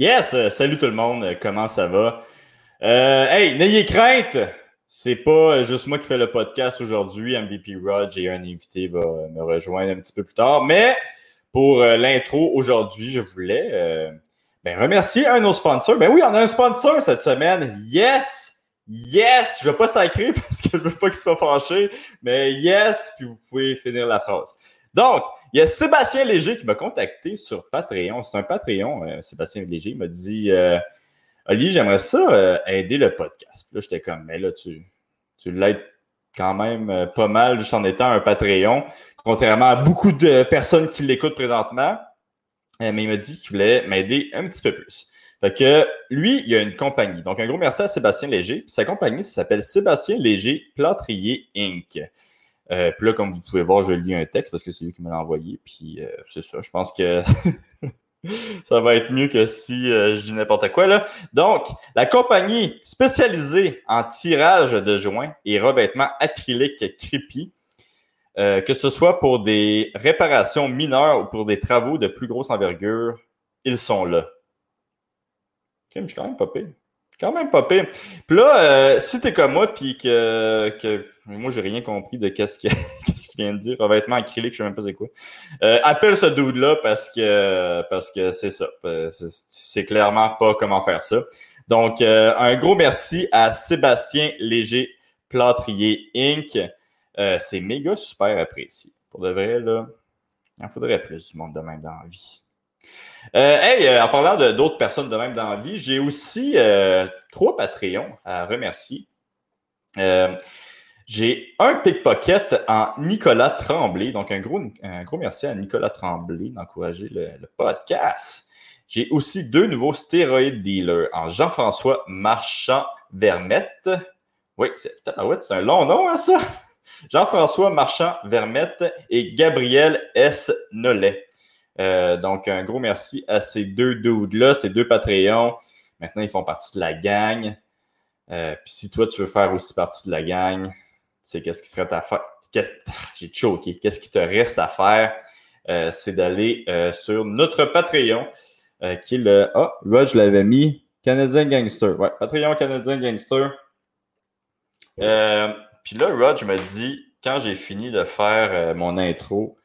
Yes, euh, salut tout le monde, euh, comment ça va? Euh, hey, n'ayez crainte! C'est pas juste moi qui fais le podcast aujourd'hui. MVP Rod, j'ai un invité va me rejoindre un petit peu plus tard. Mais pour l'intro aujourd'hui, je voulais ben, remercier un de nos sponsors. Ben oui, on a un sponsor cette semaine. Yes! Yes! Je vais pas sacrer parce que je veux pas qu'il soit fâché, mais yes! Puis vous pouvez finir la phrase. Donc, il y a Sébastien Léger qui m'a contacté sur Patreon. C'est un Patreon, euh, Sébastien Léger. M'a dit euh, j'aimerais ça euh, aider le podcast. Là, j'étais comme, mais là, tu, tu l'aides quand même pas mal juste en étant un Patreon, contrairement à beaucoup de personnes qui l'écoutent présentement. mais il m'a dit qu'il voulait m'aider un petit peu plus. Fait que lui, il a une compagnie. Donc, un gros merci à Sébastien Léger. Sa compagnie, s'appelle Sébastien Léger Plâtrier Inc. Euh, puis là, comme vous pouvez voir, je lis un texte parce que c'est lui qui me l'a envoyé. Puis euh, c'est ça, je pense que ça va être mieux que si euh, je dis n'importe quoi. Là. Donc, la compagnie spécialisée en tirage de joints et revêtement acrylique Creepy, que ce soit pour des réparations mineures ou pour des travaux de plus grosse envergure, ils sont là. je suis quand même pas pire. Quand même pas pire. Puis là, si t'es comme moi, puis que, que moi, j'ai rien compris de qu'est-ce qu'il vient de dire. Revêtement acrylique, je sais même pas c'est quoi. Euh, appelle ce dude-là parce que parce que c'est ça. C'est clairement pas comment faire ça. Donc, euh, un gros merci à Sébastien Léger Plâtrier Inc. Euh, c'est méga super apprécié. Pour de vrai, là, il en faudrait plus du monde de même dans la vie. Hey, en parlant d'autres personnes de même dans la vie, j'ai aussi trois Patreons à remercier. J'ai un pickpocket en Nicolas Tremblay. Donc, un gros, un gros merci à Nicolas Tremblay d'encourager le, podcast. J'ai aussi deux nouveaux stéroïdes dealers en Jean-François Marchand-Vermette. Oui, c'est un long nom, hein, ça? Jean-François Marchand-Vermette et Gabriel S. Nollet. Euh, donc, un gros merci à ces deux dudes-là, ces deux Patreons. Maintenant, ils font partie de la gang. Euh, Puis si toi, tu veux faire aussi partie de la gang, c'est qu'est-ce qui serait à faire. J'ai choqué. Qu'est-ce qui te reste à faire? Euh, c'est d'aller sur notre Patreon, qui est le. Ah, oh, je l'avais mis. Canadien Gangster. Ouais, Patreon Canadien Gangster. Puis là, Rod me dit, quand j'ai fini de faire mon intro,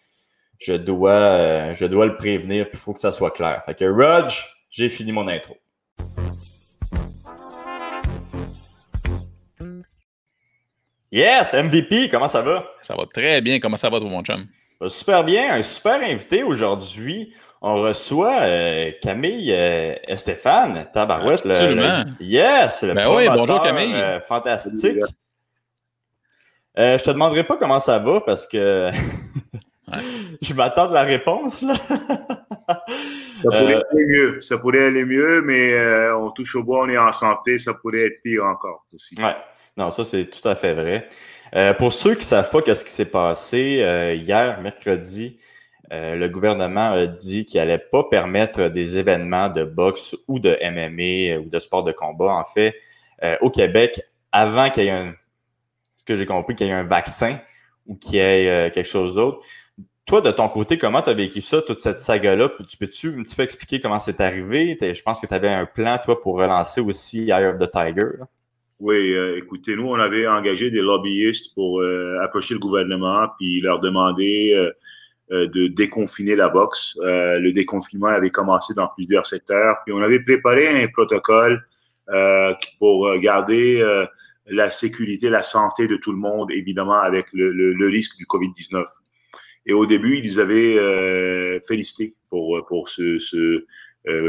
je dois, je dois le prévenir, puis il faut que ça soit clair. Fait que Rod, j'ai fini mon intro. Yes, MVP, comment ça va? Ça va très bien. Comment ça va, tout mon chum? super bien. Un super invité aujourd'hui. On reçoit euh, Camille euh, Stéphane, tabarouette. Absolument. yes, le ben oui, bonjour Camille. Euh, fantastique. Euh, je te demanderai pas comment ça va parce que je m'attends de la réponse. Là. ça pourrait aller mieux. Ça pourrait aller mieux, mais on touche au bois, on est en santé. Ça pourrait être pire encore aussi. Ouais. Non, ça, c'est tout à fait vrai. Euh, pour ceux qui ne savent pas qu'est-ce qui s'est passé, euh, hier, mercredi, euh, le gouvernement a dit qu'il n'allait pas permettre des événements de boxe ou de MMA ou de sport de combat, en fait, au Québec, avant qu'il y ait un, ce que j'ai compris, qu'il y ait un vaccin ou qu'il y ait quelque chose d'autre. Toi, de ton côté, comment tu as vécu ça, toute cette saga-là? Tu peux-tu un petit peu expliquer comment c'est arrivé? Je pense que tu avais un plan, toi, pour relancer aussi Eye of the Tiger. Oui, euh, écoutez, nous, on avait engagé des lobbyistes pour euh, approcher le gouvernement puis leur demander euh, de déconfiner la boxe. le déconfinement avait commencé dans plusieurs secteurs. Puis on avait préparé un protocole pour garder la sécurité, la santé de tout le monde, évidemment, avec le, risque du COVID-19. Et au début, ils avaient félicité pour, pour ce, ce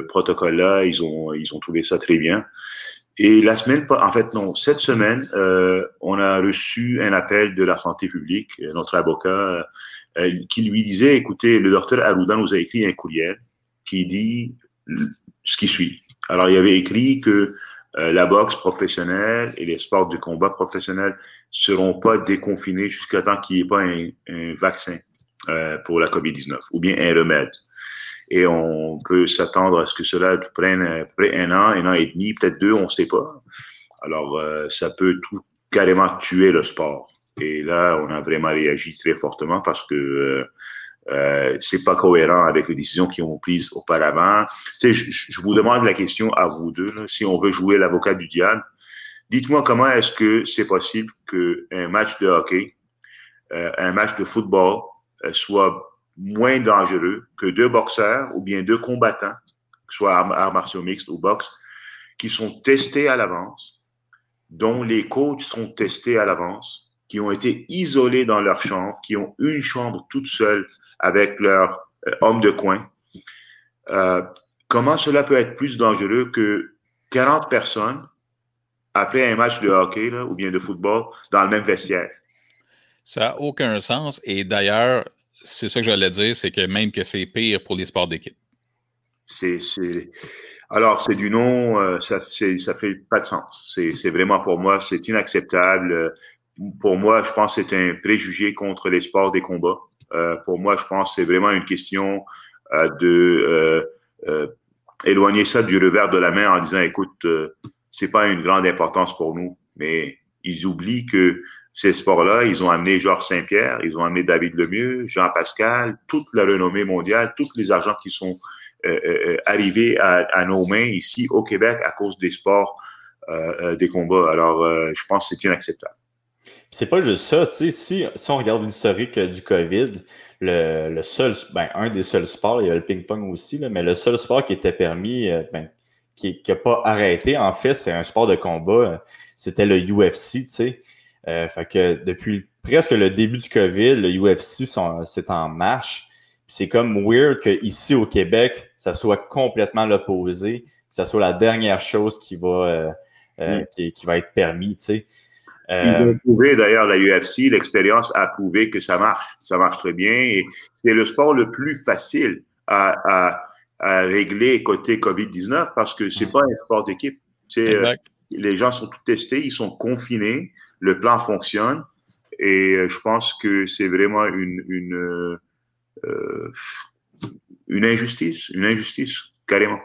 protocole-là. Ils ont, ils ont trouvé ça très bien. Et la semaine, en fait, non, cette semaine, euh, on a reçu un appel de la santé publique, euh, notre avocat, euh, qui lui disait, écoutez, le docteur Arruda nous a écrit un courriel qui dit ce qui suit. Alors, il avait écrit que la boxe professionnelle et les sports de combat professionnels seront pas déconfinés jusqu'à temps qu'il n'y ait pas un, un vaccin pour la COVID-19 ou bien un remède et on peut s'attendre à ce que cela prenne près un an, un an et demi, peut-être deux, on ne sait pas. Alors, euh, ça peut tout carrément tuer le sport. Et là, on a vraiment réagi très fortement parce que euh, Euh, c'est pas cohérent avec les décisions qui ont prises auparavant. Tu sais, je, vous demande la question à vous deux, si on veut jouer l'avocat du diable. Dites-moi comment est-ce que c'est possible qu'un match de hockey, euh, un match de football euh, soit moins dangereux que deux boxeurs ou bien deux combattants, soit arts, martiaux mixtes ou boxe, qui sont testés à l'avance, dont les coachs sont testés à l'avance, qui ont été isolés dans leur chambre, qui ont une chambre toute seule avec leur euh, homme de coin. Euh, comment cela peut être plus dangereux que 40 personnes après un match de hockey ou bien de football dans le même vestiaire? Ça n'a aucun sens. Et d'ailleurs, c'est ça que j'allais dire, c'est que même que c'est pire pour les sports d'équipe. C'est, Alors, c'est du nom, euh, ça, ça fait pas de sens. C'est, vraiment pour moi, c'est inacceptable. Pour moi, je pense que c'est un préjugé contre les sports des combats. Euh, pour moi, je pense que c'est vraiment une question euh, de éloigner ça du revers de la main en disant, écoute, c'est pas une grande importance pour nous, mais ils oublient que ces sports-là, ils ont amené Georges Saint-Pierre, ils ont amené David Lemieux, Jean Pascal, toute la renommée mondiale, tous les argents qui sont euh, euh, euh, arrivés à, nos mains ici au Québec à cause des sports, des combats. Alors, je pense que c'est inacceptable. C'est pas juste ça, tu sais, si, on regarde l'historique du COVID, le, seul, ben, un des seuls sports, il y a le ping-pong aussi, là, mais le seul sport qui était permis, ben, qui n'a pas arrêté, en fait, c'est un sport de combat, c'était le UFC, tu sais. Euh, fait que depuis presque le début du COVID, le UFC c'est en marche. C'est comme weird qu'ici au Québec, ça soit complètement l'opposé, que ça soit la dernière chose qui va, euh, euh, mm. qui, va être permis, tu sais. Ils ont prouvé d'ailleurs la UFC, l'expérience a prouvé que ça marche, ça marche très bien et c'est le sport le plus facile à, à, régler côté COVID-19 parce que c'est mm. pas un sport d'équipe. les gens sont tous testés, ils sont confinés, le plan fonctionne. Et euh, je pense que c'est vraiment une, une, euh, une injustice, une injustice, carrément.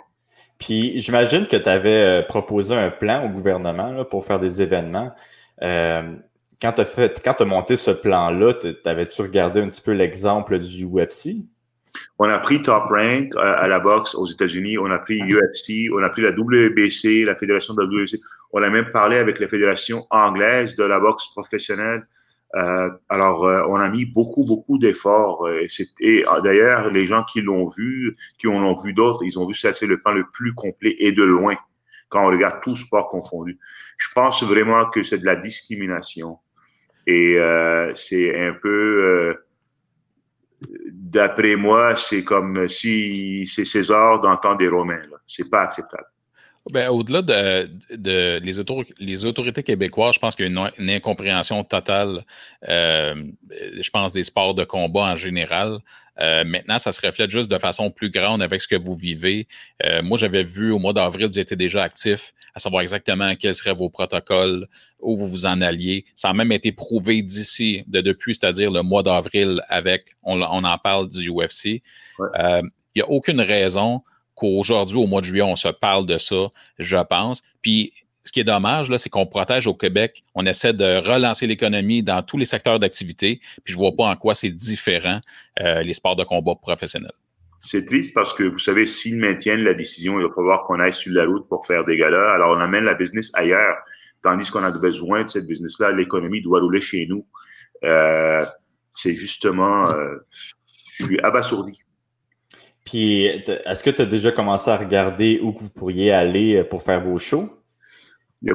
Puis j'imagine que tu avais euh, proposé un plan au gouvernement pour faire des événements. quand tu as, monté ce plan-là, t'avais-tu regardé un petit peu l'exemple du UFC? On a pris Top Rank à, la boxe aux États-Unis, on a pris UFC, on a pris la WBC, la fédération de la WBC. On a même parlé avec la fédération anglaise de la boxe professionnelle. Euh, alors, euh, on a mis beaucoup, beaucoup d'efforts. Euh, et, d'ailleurs, les gens qui l'ont vu, qui en ont vu d'autres, ils ont vu ça, c'est le plan le plus complet et de loin quand on regarde tout sport confondu. Je pense vraiment que c'est de la discrimination. Et c'est un peu, d'après moi, c'est comme si c'est César dans le temps des Romains. C'est pas acceptable. Ben, au-delà de, les, autorités québécoises, je pense qu'il y a une, incompréhension totale, euh, je pense, des sports de combat en général. Euh, maintenant, ça se reflète juste de façon plus grande avec ce que vous vivez. Euh, moi, j'avais vu au mois d'avril, vous étiez déjà actif, à savoir exactement quels seraient vos protocoles, où vous vous en alliez. Ça a même été prouvé d'ici, de depuis, c'est-à-dire le mois d'avril avec, on, en parle du UFC. Il n'y a aucune raison qu'aujourd'hui, au mois de juillet, on se parle de ça, je pense. Puis, ce qui est dommage, c'est qu'on protège au Québec, on essaie de relancer l'économie dans tous les secteurs d'activité, puis je vois pas en quoi c'est différent euh, les sports de combat professionnels. C'est triste parce que, vous savez, s'ils maintiennent la décision, il va falloir qu'on aille sur la route pour faire des galas. Alors, on amène la business ailleurs, tandis qu'on a besoin de cette business-là. L'économie doit rouler chez nous. Euh, c'est justement, euh, je suis abasourdi. Puis, est-ce que tu as déjà commencé à regarder où vous pourriez aller euh, pour faire vos shows? Il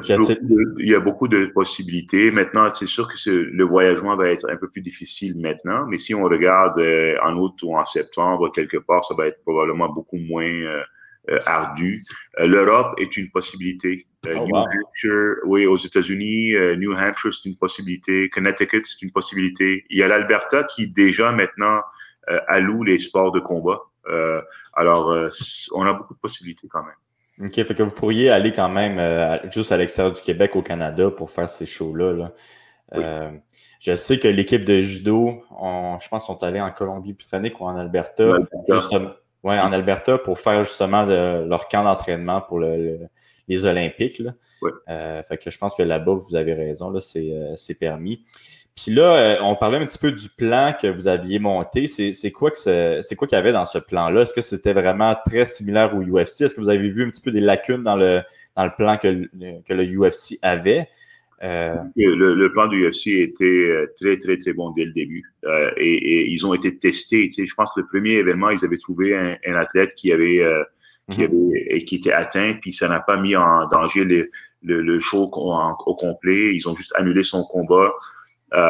y, a beaucoup de, possibilités. Maintenant, c'est sûr que le voyagement va être un peu plus difficile maintenant, mais si on regarde euh, en août ou en septembre, quelque part, ça va être probablement beaucoup moins euh, ardu. L'Europe est une possibilité. Oh, New Hampshire, oui, aux États-Unis, New Hampshire, c'est une possibilité. Connecticut, c'est une possibilité. Il y a l'Alberta qui déjà maintenant alloue les sports de combat. Euh, alors, euh, on a beaucoup de possibilités quand même. OK, fait que vous pourriez aller quand même euh, juste à l'extérieur du Québec, au Canada, pour faire ces shows-là. je sais que l'équipe de judo, je pense, sont allés en Colombie-Britannique ou en Alberta. En en Alberta pour faire justement leur camp d'entraînement pour les Olympiques. fait que je pense que là-bas, vous avez raison, c'est permis. Puis là, on parlait un petit peu du plan que vous aviez monté. C'est quoi que c'est quoi qu'il y avait dans ce plan-là? Est-ce que c'était vraiment très similaire au UFC? Est-ce que vous avez vu un petit peu des lacunes dans le, dans le plan que, que le UFC avait? Euh, le, plan du UFC était euh, très, très, très bon dès le début. Euh, et, ils ont été testés. Tu sais, je pense que le premier événement, ils avaient trouvé un, athlète qui avait, qui mhm. avait et qui était atteint, puis ça n'a pas mis en danger le, le, show au, complet. Ils ont juste annulé son combat.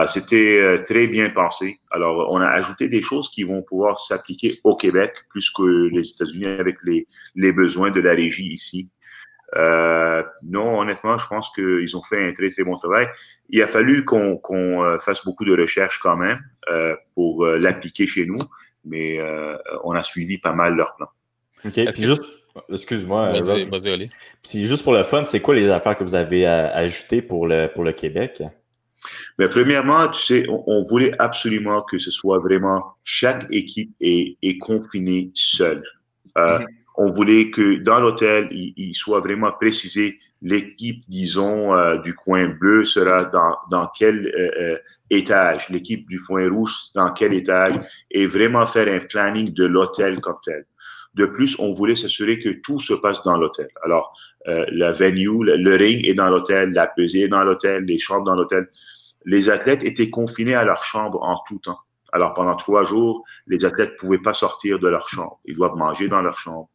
C'était très bien pensé. Alors, on a ajouté des choses qui vont pouvoir s'appliquer au Québec plus que les États-Unis avec les, les besoins de la régie ici. Euh, non, honnêtement, je pense qu'ils ont fait un très, très bon travail. Il a fallu qu'on euh, fasse beaucoup de recherches quand même euh, pour euh, l'appliquer chez nous, mais on a suivi pas mal leur plan. OK. Puis juste, excuse-moi. Puis juste pour le fun, c'est quoi les affaires que vous avez ajoutées pour le, pour le Québec? Mais premièrement, tu sais, on, voulait absolument que ce soit vraiment chaque équipe est, est confinée seule. Euh, mm-hmm on voulait que dans l'hôtel, il, soit vraiment précisé l'équipe, disons, euh, du coin bleu sera dans, dans quel euh, euh, étage, l'équipe du coin rouge dans quel étage, et vraiment faire un planning de l'hôtel comme tel. De plus, on voulait s'assurer que tout se passe dans l'hôtel. Alors, la venue, le, ring est dans l'hôtel, la pesée est dans l'hôtel, les chambres dans l'hôtel. Les athlètes étaient confinés à leur chambre en tout temps. Alors, pendant trois jours, les athlètes pouvaient pas sortir de leur chambre. Ils doivent manger dans leur chambre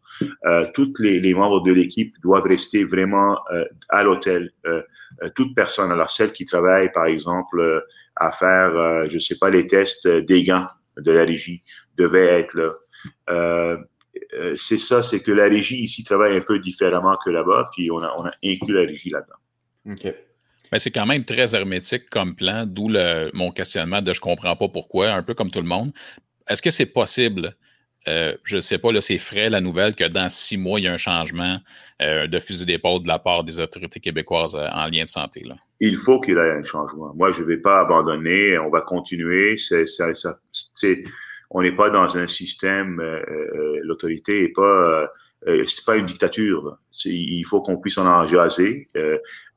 euh, toutes les, les, membres de l'équipe doivent rester vraiment euh, à l'hôtel. Euh, euh, toute personne, alors celle qui travaille, par exemple, euh, à faire, je sais pas, les tests des gants de la régie, devait être là. c'est ça, c'est que la régie ici travaille un peu différemment que là-bas, puis on a, on a inclus la régie là-dedans. OK. Mais c'est quand même très hermétique comme plan, d'où mon questionnement de je comprends pas pourquoi, un peu comme tout le monde. Est-ce que c'est possible? Euh, je ne sais pas, là, c'est frais la nouvelle que dans six mois, il y a un changement euh, de fusil d'épaule de la part des autorités québécoises euh, en lien de santé. Là. Il faut qu'il y ait un changement. Moi, je ne vais pas abandonner. On va continuer. On n'est pas dans un système. l'autorité n'est pas. C'est pas une dictature. il faut qu'on puisse en jaser.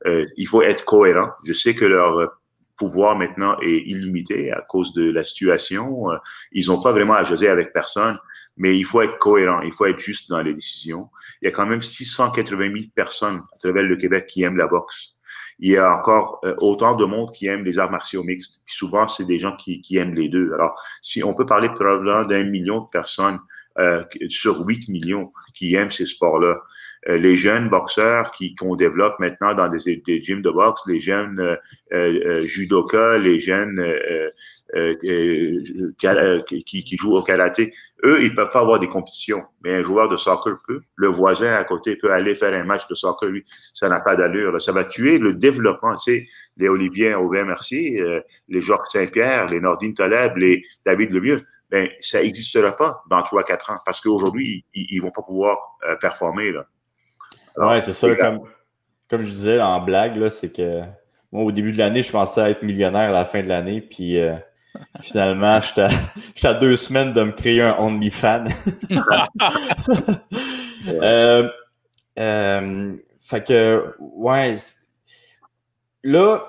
il faut être cohérent. Je sais que leur pouvoir maintenant est illimité à cause de la situation. Ils n'ont pas vraiment à jaser avec personne mais il faut être cohérent, il faut être juste dans les décisions. Il y a quand même 680 000 personnes à travers le Québec qui aiment la boxe. Il y a encore euh, autant de monde qui aiment les arts martiaux mixtes. Puis souvent, c'est des gens qui, qui, aiment les deux. Alors, si on peut parler probablement d'un million de personnes euh, sur 8 millions qui aiment ces sports-là. Euh, les jeunes boxeurs qui qu'on développe maintenant dans des, des gyms de boxe, les jeunes euh, euh judokas, les jeunes euh, qui, qui, jouent au karaté, eux, ils peuvent pas avoir des compétitions. Mais un joueur de soccer peut. Le voisin à côté peut aller faire un match de soccer. Lui, ça n'a pas d'allure. Ça va tuer le développement. Tu les Olivier Aubin Mercier, euh, les Jacques Saint-Pierre, les Nordine Taleb, les David Lemieux, ben, ça n'existera pas dans 3-4 ans parce qu'aujourd'hui, ils, ne vont pas pouvoir euh, performer. Là. ouais, c'est ça. Comme, comme je disais en blague, c'est que moi, au début de l'année, je pensais être millionnaire à la fin de l'année. Puis Finalement, j'étais à, deux semaines de me créer un OnlyFans. euh, euh, fait que, ouais. Là,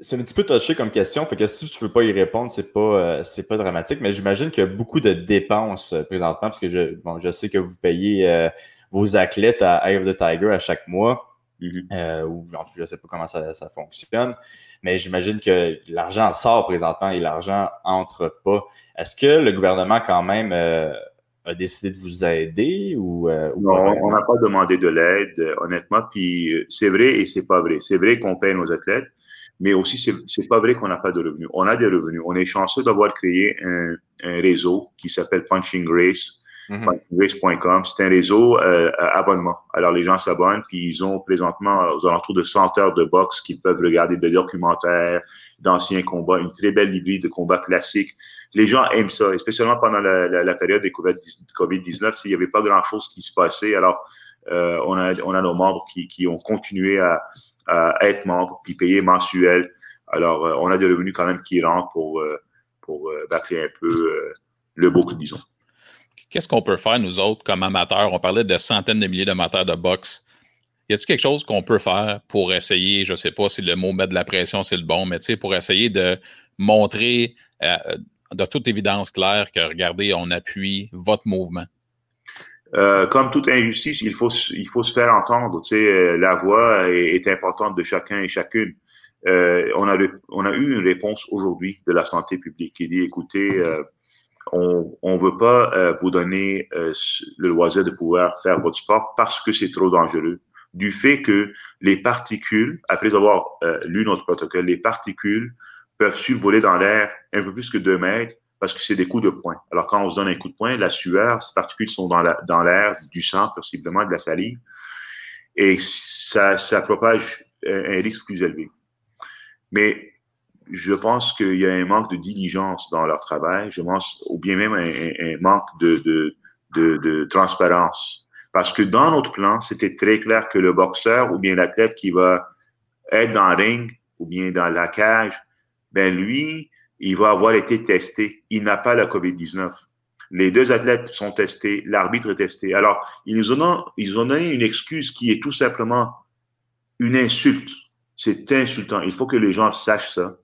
c'est un petit peu touché comme question. Fait que si tu veux pas y répondre, c'est pas, euh, c'est pas dramatique. Mais j'imagine qu'il y a beaucoup de dépenses euh, présentement, parce que je, bon, je sais que vous payez euh, vos athlètes à Eye of the Tiger à chaque mois. Mm-hmm. Euh, ou je ne sais pas comment ça, ça fonctionne, mais j'imagine que l'argent sort présentement et l'argent entre pas. Est-ce que le gouvernement quand même a décidé de vous aider ou, euh, non, on n'a pas demandé de l'aide, honnêtement. Puis c'est vrai et c'est pas vrai. C'est vrai qu'on paye nos athlètes, mais aussi c'est pas vrai qu'on n'a pas de revenus. On a des revenus. On est chanceux d'avoir créé un, un réseau qui s'appelle Punching Grace Mm C'est un réseau euh, abonnement. Alors, les gens s'abonnent, puis ils ont présentement aux alentours de 100 heures de boxe qu'ils peuvent regarder des documentaires, d'anciens combats, une très belle librairie de combats classiques. Les gens aiment ça, et spécialement pendant la, la, la période des COVID-19, il n'y avait pas grand-chose qui se passait. Alors, euh, on, a, on a nos membres qui, qui ont continué à, être membres, puis payer mensuel. Alors, euh, on a des revenus quand même qui rentrent pour, euh, pour battre un peu le boucle, disons qu'est-ce qu'on peut faire, nous autres, comme amateurs? On parlait de centaines de milliers d'amateurs de boxe. Y a-t-il quelque chose qu'on peut faire pour essayer, je ne sais pas si le mot mettre de la pression, c'est le bon, mais pour essayer de montrer de toute évidence claire que, regardez, on appuie votre mouvement? Euh, comme toute injustice, il faut, il faut se faire entendre. Tu sais, euh, la voix est, est, importante de chacun et chacune. Euh, on, a le, on a eu une réponse aujourd'hui de la santé publique qui dit, écoutez, euh, on ne veut pas euh, vous donner le loisir de pouvoir faire votre sport parce que c'est trop dangereux. Du fait que les particules, après avoir lu notre protocole, les particules peuvent survoler dans l'air un peu plus que deux mètres parce que c'est des coups de poing. Alors, quand on se donne un coup de poing, la sueur, ces particules sont dans l'air, dans du sang, possiblement de la salive, et ça, ça propage un, risque plus élevé. Mais je pense qu'il y a un manque de diligence dans leur travail, je pense, ou bien même un, un manque de, de, de, de, transparence. Parce que dans notre plan, c'était très clair que le boxeur ou bien l'athlète qui va être dans le ring ou bien dans la cage, ben lui, il va avoir été testé. Il n'a pas la COVID-19. Les deux athlètes sont testés, l'arbitre est testé. Alors, ils ont, donné une excuse qui est tout simplement une insulte. C'est insultant. Il faut que les gens sachent ça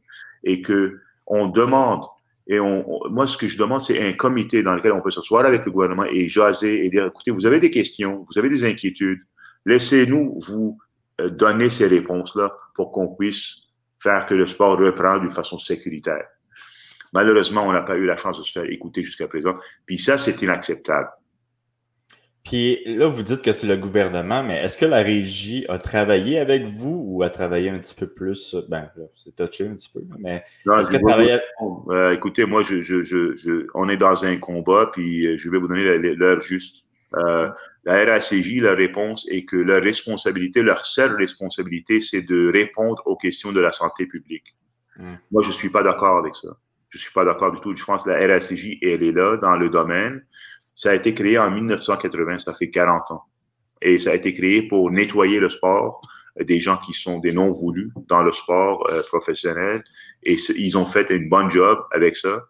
et que on demande. Et moi, ce que je demande, c'est un comité dans lequel on peut s'asseoir avec le gouvernement et jaser et dire, écoutez, vous avez des questions, vous avez des inquiétudes, laissez-nous vous euh, donner ces réponses-là pour qu'on puisse faire que le sport reprend d'une façon sécuritaire. Malheureusement, on n'a pas eu la chance de se faire écouter jusqu'à présent. Puis ça, c'est inacceptable. Puis là, vous dites que c'est le gouvernement, mais est-ce que la régie a travaillé avec vous ou a travaillé un petit peu plus? Ben, c'est touché un petit peu, mais est-ce que travaillé... Euh, écoutez, moi, je, je, je, on est dans un combat, puis euh, je vais vous donner l'heure juste. Euh, la RACJ, la réponse est que leur responsabilité, leur seule responsabilité, c'est de répondre aux questions de la santé publique. Hmm. Moi, je suis pas d'accord avec ça. Je suis pas d'accord du tout. Je pense que la RACJ, elle est là dans le domaine. Ça a été créé en 1980, ça fait 40 ans. Et ça a été créé pour nettoyer le sport euh, des gens qui sont des non voulus dans le sport euh, professionnel. Et ils ont fait une bonne job avec ça.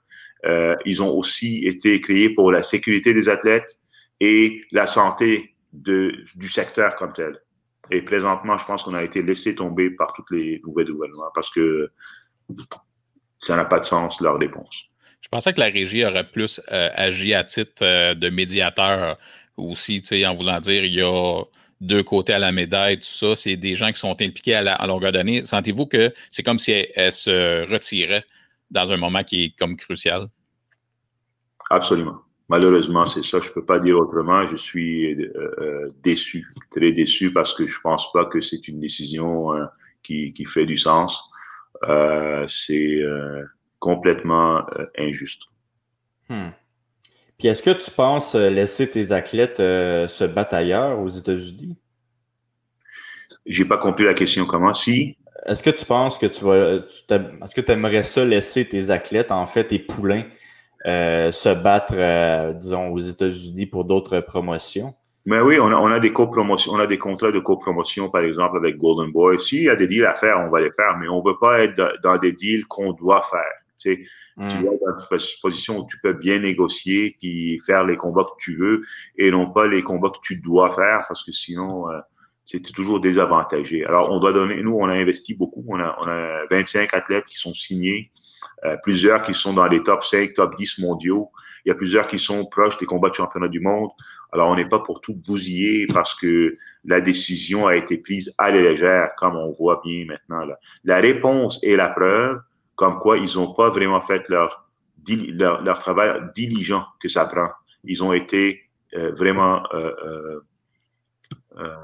Euh, ils ont aussi été créés pour la sécurité des athlètes et la santé du secteur comme tel. Et présentement, je pense qu'on a été laissé tomber par toutes les nouvelles gouvernements parce que ça n'a pas de sens, leur réponse. Je pensais que la régie aurait plus euh, agi à titre euh, de médiateur aussi, en voulant dire il y a deux côtés à la médaille, tout ça. C'est des gens qui sont impliqués à, la, longueur d'année. Sentez-vous que c'est comme si elle, se retirait dans un moment qui est comme crucial? Absolument. Malheureusement, c'est ça. Je ne peux pas dire autrement. Je suis euh, déçu, très déçu, parce que je ne pense pas que c'est une décision qui, qui, fait du sens. Euh, c'est euh, complètement euh, injuste. Hmm. Puis est-ce que tu penses laisser tes athlètes se battre ailleurs aux États-Unis? J'ai pas compris la question. Comment? Si? Est-ce que tu penses que tu vas. Est-ce que tu aimerais ça laisser tes athlètes, en fait, tes poulains, se battre, disons, aux États-Unis pour d'autres promotions? Mais oui, on a, on a des copromotions, on a des contrats de copromotion, par exemple, avec Golden Boy. S'il y a des deals à faire, on va les faire, mais on ne veut pas être dans des deals qu'on doit faire. Tu, sais, tu hmm. dois être dans une position où tu peux bien négocier puis faire les combats que tu veux et non pas les combats que tu dois faire parce que sinon, euh, c'est toujours désavantagé. Alors, on doit donner, nous, on a investi beaucoup. On a, on a 25 athlètes qui sont signés, euh, plusieurs qui sont dans les top 5, top 10 mondiaux. Il y a plusieurs qui sont proches des combats de championnat du monde. Alors, on n'est pas pour tout bousiller parce que la décision a été prise à la légère, comme on voit bien maintenant. Là. La réponse est la preuve, comme quoi ils n'ont pas vraiment fait leur, leur, travail diligent que ça prend. Ils ont été euh, vraiment euh, euh,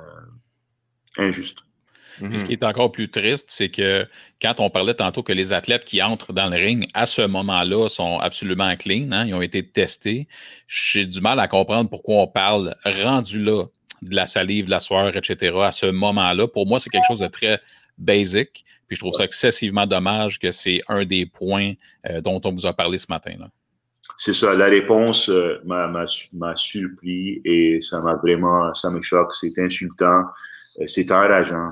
Ce qui mhm. est encore plus triste, c'est que quand on parlait tantôt que les athlètes qui entrent dans le ring à ce moment-là sont absolument clean, hein, ils ont été testés, j'ai du mal à comprendre pourquoi on parle rendu là de la salive, de la sueur, etc. à ce moment-là. Pour moi, c'est quelque chose de très basic. Puis je trouve ça excessivement dommage que c'est un des points euh, dont on vous a parlé ce matin. là c'est ça, la réponse euh, m'a surpris et ça m'a vraiment, ça me choque, c'est insultant, euh, c'est enrageant.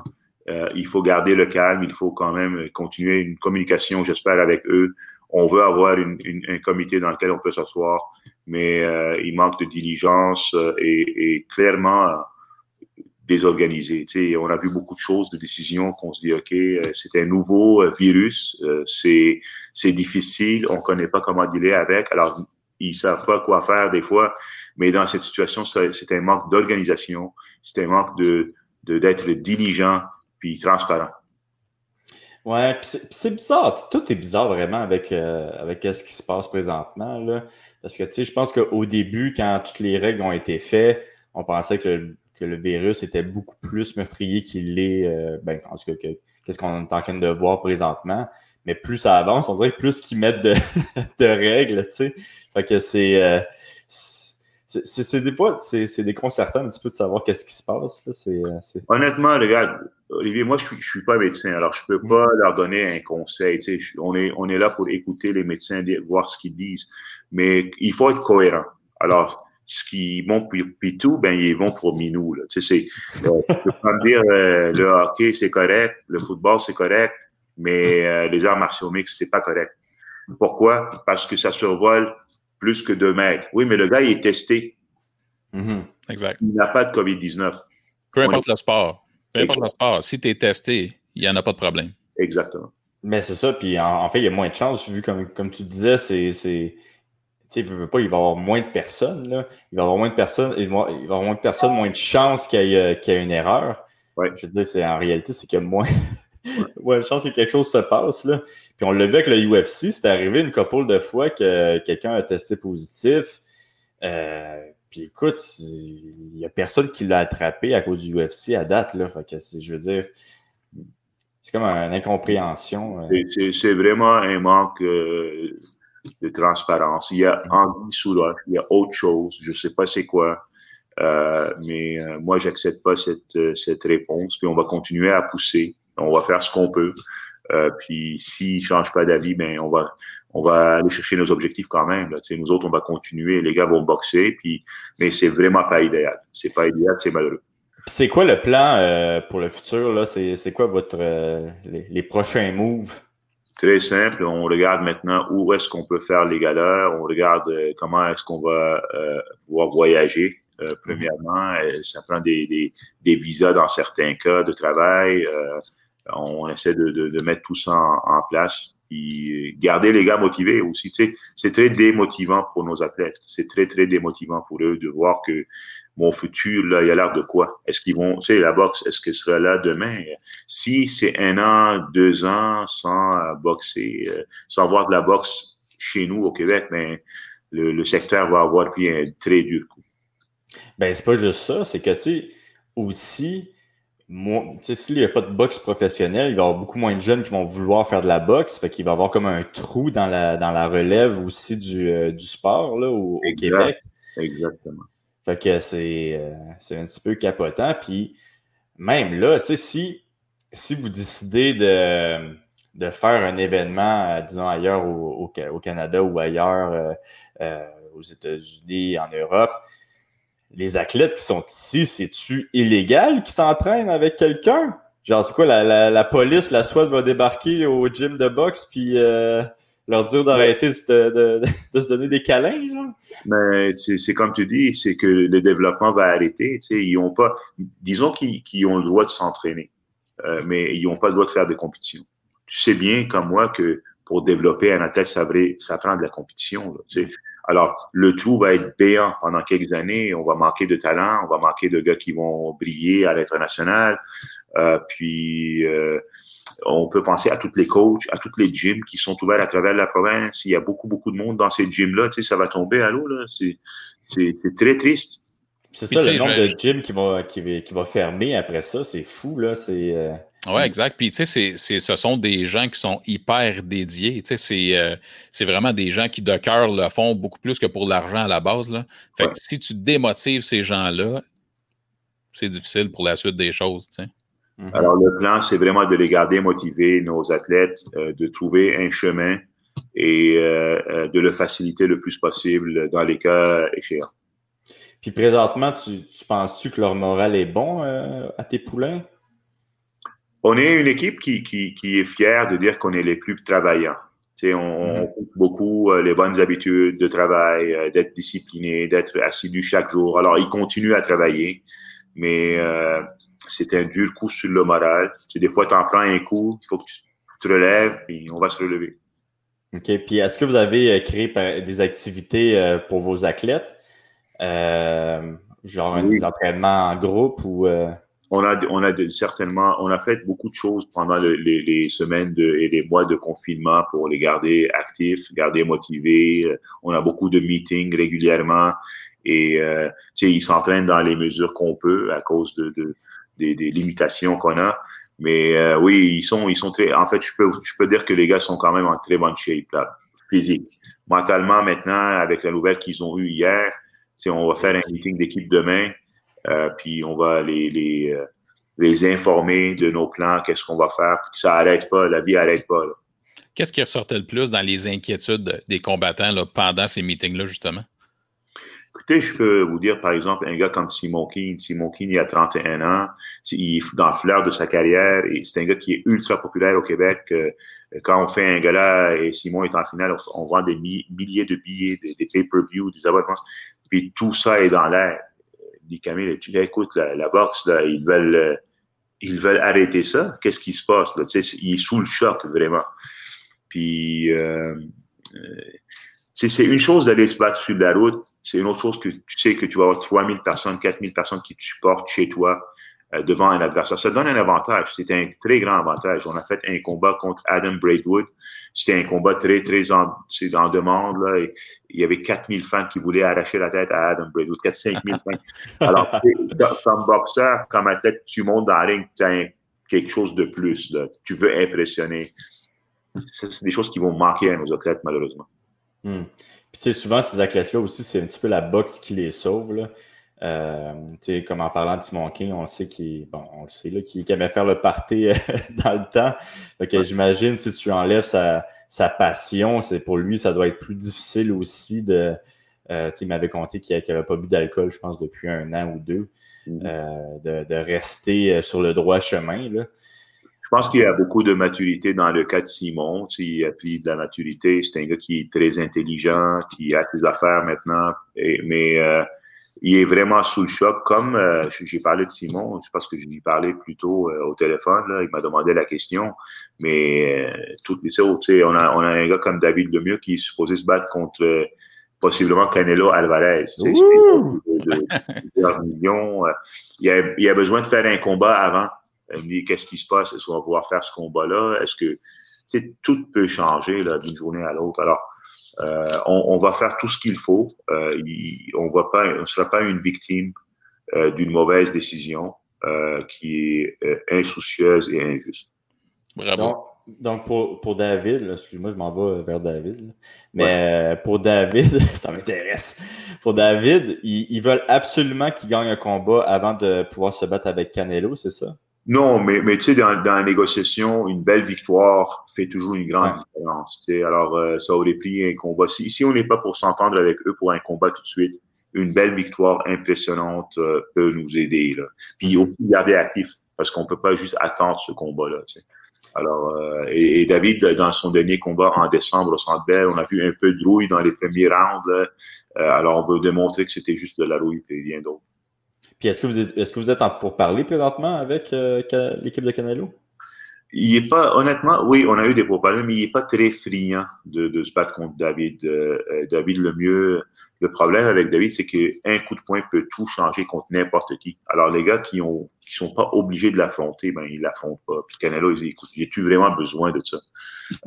Euh, il faut garder le calme, il faut quand même continuer une communication, j'espère, avec eux. On veut avoir une, un comité dans lequel on peut s'asseoir, mais euh, il manque de diligence euh, et, et, clairement, désorganisé. Tu on a vu beaucoup de choses, de décisions qu'on se dit, OK, euh, c'est un nouveau euh, virus, euh, c'est, difficile, on connaît pas comment dealer avec. Alors, ils savent pas quoi faire des fois, mais dans cette situation, c'est un manque d'organisation, c'est un manque de, d'être diligent puis transparent. Ouais, puis c'est bizarre. Tout est bizarre vraiment avec, avec ce qui se passe présentement. Là. Parce que, tu sais, je pense qu'au début, quand toutes les règles ont été faites, on pensait que que le virus était beaucoup plus meurtrier qu'il l'est, euh, ben, en tout cas, qu'est-ce qu'on est en train de voir présentement. Mais plus ça avance, on dirait que plus qu'ils mettent de, règles, tu sais. Fait que c'est. Euh, c'est des fois, c'est déconcertant un petit peu de savoir qu'est-ce qui se passe. Là. Euh, Honnêtement, regarde, Olivier, moi, je je suis pas médecin, alors je peux pas leur donner un conseil. On, est, on est là pour écouter les médecins, voir ce qu'ils disent. Mais il faut être cohérent. Alors, ce qui vont pour Pitou, ben ils vont pour Minou. Tu sais, c'est, euh, peux dire euh, le hockey c'est correct, le football c'est correct, mais euh, les arts martiaux mixtes c'est pas correct. Pourquoi? Parce que ça survole plus que deux mètres. Oui, mais le gars il est testé. Mm-hmm. Exact. Il n'a pas de Covid 19. Peu importe le sport. Peu importe le sport. Si tu es testé, il n'y en a pas de problème. Exactement. Mais c'est ça. Puis en, fait, il y a moins de chances. Vu comme, comme tu disais, c'est tu sais, pas, il va y avoir moins de personnes, là. Il va y avoir moins de personnes, il va, y avoir moins de personnes, moins de chances qu'il y, ait, qu'il y ait une erreur. Ouais. Je veux dire, c'est, en réalité, c'est qu'il y a moins, moins de chances que quelque chose se passe, là. Puis on l'a vu avec le UFC, c'est arrivé une couple de fois que quelqu'un a testé positif. Euh, puis écoute, il n'y a personne qui l'a attrapé à cause du UFC à date, là. Fait que je veux dire, c'est comme une incompréhension. Euh. C'est, vraiment un manque euh, de transparence. Il y a sous roche, il y a autre chose, je ne sais pas c'est quoi, euh, mais moi, j'accepte pas cette, cette réponse. Puis on va continuer à pousser, on va faire ce qu'on peut. Euh, puis s'ils ne changent pas d'avis, ben on va on va aller chercher nos objectifs quand même. Là. Nous autres, on va continuer. Les gars vont boxer, puis mais c'est vraiment pas idéal. C'est pas idéal, c'est malheureux. C'est quoi le plan euh, pour le futur là? C'est quoi votre les, les prochains moves? Très simple. On regarde maintenant où est-ce qu'on peut faire les galères. On regarde euh, comment est-ce qu'on va euh, pouvoir voyager. Euh, mhm. premièrement, ça prend des, des, des, visas dans certains cas de travail. On essaie de, de, de, mettre tout ça en, en place. Puis garder les gars motivés aussi. Tu sais, c'est très démotivant pour nos athlètes. C'est très, très démotivant pour eux de voir que mon futur, là, il a l'air de quoi? Est-ce qu'ils vont, tu sais, la boxe, est-ce qu'elle sera là demain? Si c'est un an, deux ans sans euh, boxer, euh, sans voir de la boxe chez nous au Québec, mais ben, le, secteur va avoir pris un très dur coup. Ben, c'est pas juste ça, c'est que, tu sais, aussi, s'il n'y a pas de boxe professionnelle, il va y avoir beaucoup moins de jeunes qui vont vouloir faire de la boxe. Fait qu'il va y avoir comme un trou dans la, dans la relève aussi du, euh, du sport là, au Québec. Exactement. Fait que c'est, euh, c'est un petit peu capotant. Puis même là, si, si vous décidez de, de faire un événement, euh, disons ailleurs au, au, Canada ou ailleurs aux États-Unis, en Europe, les athlètes qui sont ici, c'est-tu illégal qu'ils s'entraînent avec quelqu'un? Genre, c'est quoi, la, la, police, la SWAT va débarquer au gym de boxe, puis leur dire d'arrêter de, se donner des câlins? Mais c'est comme tu dis, c'est que le développement va arrêter. Ils ont pas, disons qu'ils ont le droit de s'entraîner, euh, mais ils n'ont pas le droit de faire des compétitions. Tu sais bien, comme moi, que pour développer un athlète, ça, ça prend de la compétition. Alors, le tout va être béant pendant quelques années. On va manquer de talent, on va manquer de gars qui vont briller à l'international. Euh, puis, euh, on peut penser à tous les coachs, à tous les gyms qui sont ouverts à travers la province. Il y a beaucoup, beaucoup de monde dans ces gyms-là. Tu sais, ça va tomber à l'eau. Là. C'est, c'est, très triste. C'est ça, le nombre de gyms qui va, qui, qui va fermer après ça. C'est fou. Là. C'est, euh, Oui, exact. Puis, tu sais, c'est, ce sont des gens qui sont hyper dédiés. Tu sais, c'est, euh, c'est vraiment des gens qui, de cœur, le font beaucoup plus que pour l'argent à la base. Là. Fait que si tu démotives ces gens-là, c'est difficile pour la suite des choses. Tu sais. Mhm. Alors, le plan, c'est vraiment de les garder motivés, nos athlètes, euh, de trouver un chemin et euh, euh, de le faciliter le plus possible dans les cas échéants. Puis présentement, tu, penses-tu que leur moral est bon à tes poulains? On est une équipe qui, qui, qui est fière de dire qu'on est les plus travaillants. On, mhm. beaucoup les bonnes habitudes de travail, d'être discipliné, d'être assidu chaque jour. Alors, ils continuent à travailler mais euh, c'est un dur coup sur le moral. Tu des fois, tu en prends un coup, il faut que tu te relèves, puis on va se relever. OK. Puis est-ce que vous avez euh, créé des activités euh, pour vos athlètes? genre des entraînements en groupe ou. On a, on a certainement, on a fait beaucoup de choses pendant les, semaines et les mois de confinement pour les garder actifs, garder motivés. On a beaucoup de meetings régulièrement. Et euh, ils s'entraînent dans les mesures qu'on peut à cause de, de des, des, limitations qu'on a. Mais euh, oui, ils sont, ils sont très. En fait, je peux, je peux dire que les gars sont quand même en très bonne shape là, physique. Mentalement, maintenant, avec la nouvelle qu'ils ont eue hier, on va faire un meeting d'équipe demain, euh, puis on va les, les, euh, les informer de nos plans, qu'est-ce qu'on va faire, puis que ça arrête pas, la vie arrête pas. Qu'est-ce qui ressortait le plus dans les inquiétudes des combattants là, pendant ces meetings-là, justement? Écoutez, je peux vous dire, par exemple, un gars comme Simon Keane. Simon Keane, il a 31 ans. Il est dans le fleur de sa carrière et c'est un gars qui est ultra populaire au Québec. Euh, quand on fait un gala et Simon est en finale, on, vend des milliers de billets, des, pay-per-view, des abonnements. Puis tout ça est dans l'air. Dit Camille, tu écoute, la, boxe, ils veulent, euh, ils veulent arrêter ça. Qu'est-ce qui se passe? Tu sais, il est sous le choc, vraiment. Puis, euh, euh c'est une chose d'aller se battre sur la route c'est une autre chose que tu sais que tu vas avoir 3000 personnes, 4000 personnes qui te supportent chez toi devant un adversaire. Ça donne un avantage. C'est un très grand avantage. On a fait un combat contre Adam Braidwood. C'était un combat très, très en, en demande. Là, il y avait 4000 fans qui voulaient arracher la tête à Adam Braidwood. 4 5000 fans. Alors, comme boxeur, comme athlète, tu montes dans la ring, tu as quelque chose de plus. Là. Tu veux impressionner. C'est des choses qui vont manquer à nos athlètes, malheureusement. Hmm. Puis, tu sais, souvent, ces athlètes-là aussi, c'est un petit peu la boxe qui les sauve. Là. Euh, comme en parlant de Timon King, on sait qu'il bon, on le sait, là, qu'il aimait faire le party euh, dans le temps. Fait j'imagine si tu enlèves sa, sa passion, c'est pour lui, ça doit être plus difficile aussi de. Euh, il m'avait conté qu'il n'avait pas bu d'alcool, je pense, depuis un an ou deux, mm-hmm. euh, de, de, rester sur le droit chemin. Là. Je pense qu'il y a beaucoup de maturité dans le cas de Simon. Il a pris de la maturité. C'est un gars qui est très intelligent, qui a ses affaires maintenant. mais euh, il est vraiment sous le choc. Comme euh, j'ai parlé de Simon, c'est parce que je lui parlais plutôt euh, au téléphone. Là, il m'a demandé la question. Mais toutes les autres, on a, on a un gars comme David Lemieux qui est supposé se battre contre possiblement Canelo Alvarez. De, de, millions. Il, a, il a besoin de faire un combat avant. Elle me dit qu'est-ce qui se passe, est-ce qu'on va pouvoir faire ce combat-là, est-ce que tout peut changer d'une journée à l'autre. Alors, euh, on, va faire tout ce qu'il faut. Euh, on ne sera pas une victime euh, d'une mauvaise décision qui est insoucieuse et injuste. Bravo. Donc, pour, pour, David, excuse-moi, je m'en vais vers David, mais pour David, ça m'intéresse. Pour David, ils veulent absolument qu'il gagne un combat avant de pouvoir se battre avec Canelo, c'est ça? Non, mais, mais tu sais, dans, dans, la négociation, une belle victoire fait toujours une grande différence. Tu sais. Alors, euh, ça aurait pris un combat. Si, si on n'est pas pour s'entendre avec eux pour un combat tout de suite, une belle victoire impressionnante euh, peut nous aider. Là. Puis aussi garder actif, parce qu'on peut pas juste attendre ce combat-là. Tu sais. Alors, euh, et, David, dans son dernier combat en décembre au Centre Bell, on a vu un peu de rouille dans les premiers rounds. alors, on veut démontrer que c'était juste de la rouille et rien d'autre. Puis est-ce que vous êtes, est-ce que vous êtes en pour parler présentement avec euh, l'équipe de Canelo? Il est pas, honnêtement, oui, on a eu des pourparlers, mais il n'est pas très friand de, se battre contre David. Euh, euh, David, le mieux, le problème avec David, c'est qu'un coup de poing peut tout changer contre n'importe qui. Alors, les gars qui ont, sont pas obligés de l'affronter, ben, ils l'affrontent pas. Puis Canelo, ils disent, écoute, j'ai-tu vraiment besoin de ça?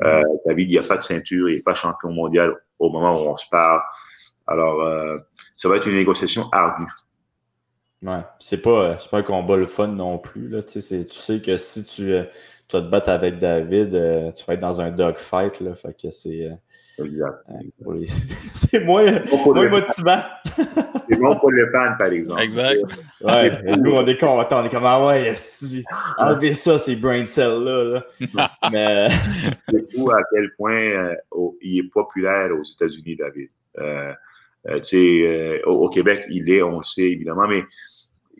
Euh, David, il n'y a pas de ceinture, il n'est pas champion mondial au moment où on se parle. Alors, ça va être une négociation ardue. Ouais. C'est pas, euh, pas un combat le fun non plus. Là. Tu sais que si tu, euh, tu, vas te battre avec David, euh, tu vas être dans un dogfight. Là, fait que c'est. c'est moins, moins motivant. c'est bon pour le fan, par exemple. Exact. Ouais, nous, on est contents. On est comme, ah ouais, si, enlevez ça, ces brain cells-là. Là. Mais. c'est fou à quel point il est populaire aux États-Unis, David. tu sais, au, Québec, il est, on le sait évidemment, mais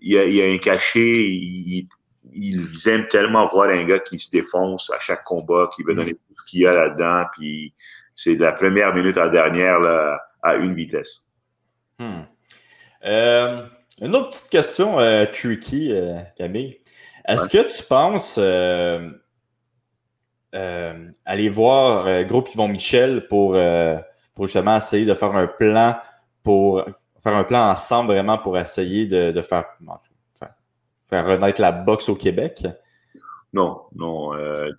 il y a, un cachet, il, ils aiment tellement voir un gars qui se défonce à chaque combat, qui veut donner tout ce qu'il y a là-dedans, puis c'est de la première minute à la dernière là, à une vitesse. Hmm. Euh, Une autre petite question euh, tricky, euh, Camille. Est-ce que tu penses euh, aller voir Groupe Yvon Michel pour, pour justement essayer de faire un plan pour faire un plan ensemble vraiment pour essayer de, faire, faire renaître la boxe au Québec? Non, non.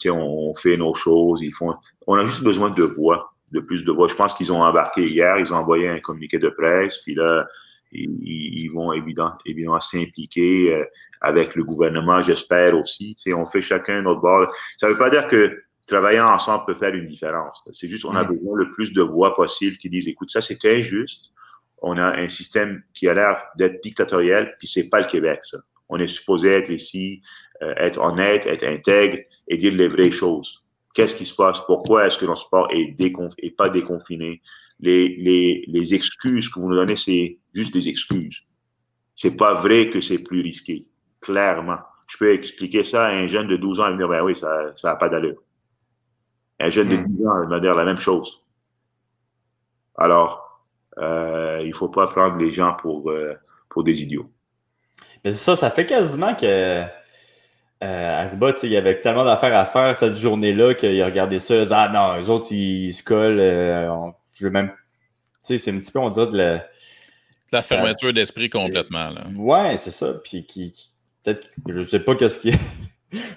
on fait nos choses. Ils font. On a juste besoin de voix, de plus de voix. Je pense qu'ils ont embarqué hier. Ils ont envoyé un communiqué de presse. Puis là, ils, vont évidemment, évidemment s'impliquer euh, avec le gouvernement, j'espère aussi. Tu on fait chacun notre bord. Ça ne veut pas dire que travailler ensemble peut faire une différence. C'est juste qu'on a mm. besoin le plus de voix possible qui disent, écoute, ça c'est injuste. On a un système qui a l'air d'être dictatorial, puis c'est pas le Québec, ça. On est supposé être ici, euh, être honnête, être intègre et dire les vraies choses. Qu'est-ce qui se passe? Pourquoi est-ce que notre sport est, est pas déconfiné? Les, les, les excuses que vous nous donnez, c'est juste des excuses. C'est pas vrai que c'est plus risqué. Clairement. Je peux expliquer ça à un jeune de 12 ans et me dire, ben oui, ça n'a pas d'allure. Un jeune de 12 hmm. ans va dire la même chose. Alors, euh, il faut pas prendre les gens pour, euh, pour des idiots. Mais c'est ça, ça fait quasiment que euh, Aruba, il y avait tellement d'affaires à faire cette journée-là qu'il a regardé ça, il a dit, Ah non, les autres, ils, se collent. Euh, je veux même. Tu sais, c'est un petit peu, on dirait de la la fermeture d'esprit complètement. Là. Ouais, c'est ça. Puis qui, peut-être, je sais pas qu'est-ce qui.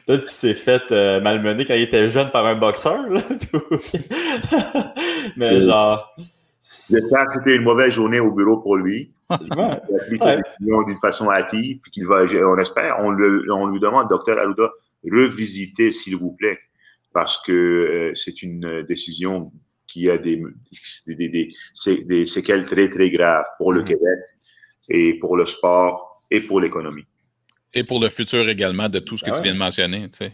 Peut-être qu'il s'est fait euh, malmener quand il était jeune par un boxeur. Là. Mais genre. J'espère que c'était une mauvaise journée au bureau pour lui. Il a pris sa décision d'une façon hâtive, puis qu'il va, on espère, on, le, on lui demande, docteur Alouda, revisiter, s'il vous plaît, parce que euh, c'est une décision qui a des, des, des, des, séquelles très, très graves pour le mm. Québec et pour le sport et pour l'économie. Et pour le futur également de tout ce que tu viens de mentionner. Tu sais.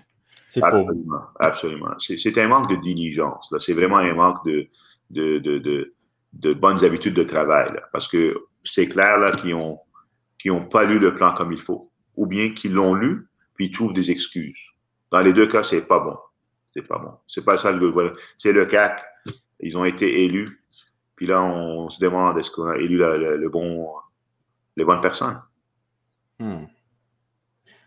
Absolument, absolument. C'est un manque de diligence. C'est vraiment un manque de, de, de, de, bonnes habitudes de travail. parce que c'est clair là qu'ils n'ont qui ont pas lu le plan comme il faut. Ou bien qu'ils l'ont lu, puis ils trouvent des excuses. Dans les deux cas, c'est pas bon. C'est pas bon. C'est pas ça le C'est le CAC ils ont été élus. Puis là, on se demande est-ce qu'on a élu le bon, les bonnes personnes? Hmm.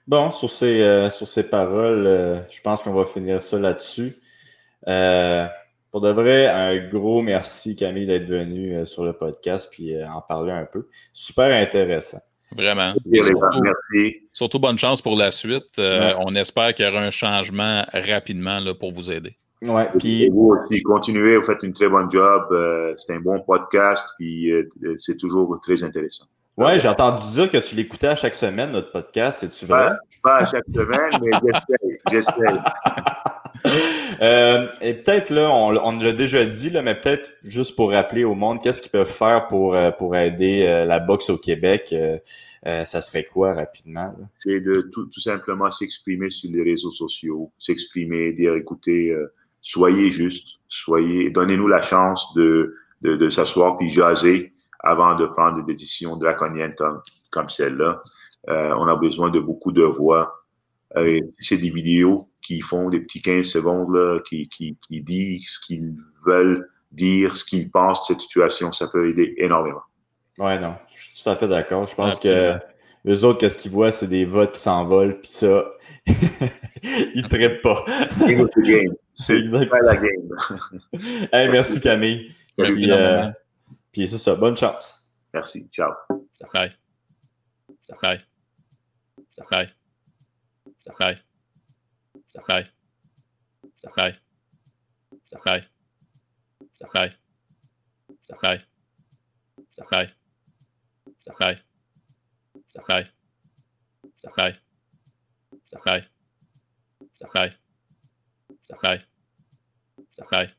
Bon, sur ces, euh, sur ces paroles, euh, je pense qu'on va finir ça là-dessus. Euh, pour de vrai, un gros merci, Camille, d'être venu sur le podcast puis en parler un peu. Super intéressant. Vraiment. Surtout, merci. surtout, bonne chance pour la suite. On espère qu'il y aura un changement rapidement là, pour vous aider. Ouais, puis vous aussi, continuez, vous faites une très bonne job. Euh, c'est un bon podcast, puis euh, c'est toujours très intéressant. Ouais, j'ai entendu dire que tu l'écoutais à chaque semaine, notre podcast. C'est-tu vrai? Pas, à chaque semaine, mais j'essaie. euh, et peut-être, là, on, l'a déjà dit, là, mais peut-être juste pour rappeler au monde, qu'est-ce qu'ils peuvent faire pour, euh, pour aider la boxe au Québec? ça serait quoi rapidement? C'est de tout, simplement s'exprimer sur les réseaux sociaux, s'exprimer, dire, écoutez, soyez juste, soyez, donnez-nous la chance de, de, de s'asseoir puis jaser avant de prendre des décisions draconiennes comme, celle-là. Euh, on a besoin de beaucoup de voix. Euh, c'est des vidéos qui font des petits 15 secondes, là, qui, qui, qui disent ce qu'ils veulent dire, ce qu'ils pensent de cette situation. Ça peut aider énormément. Ouais, non, je suis tout à fait d'accord. Je pense que les autres, qu'est-ce qu'ils voient, c'est des votes qui s'envolent, puis ça, ils ne traitent pas. C'est exactement la game. hey, merci Camille. Merci, euh, puis c'est ça, bonne chance. Merci, ciao. Bye. Bye. Bye. Bye. Bye. Bye. Bye. Bye. Bye. Bye. Bye. Bye. Bye. Bye. Bye. Bye. Bye.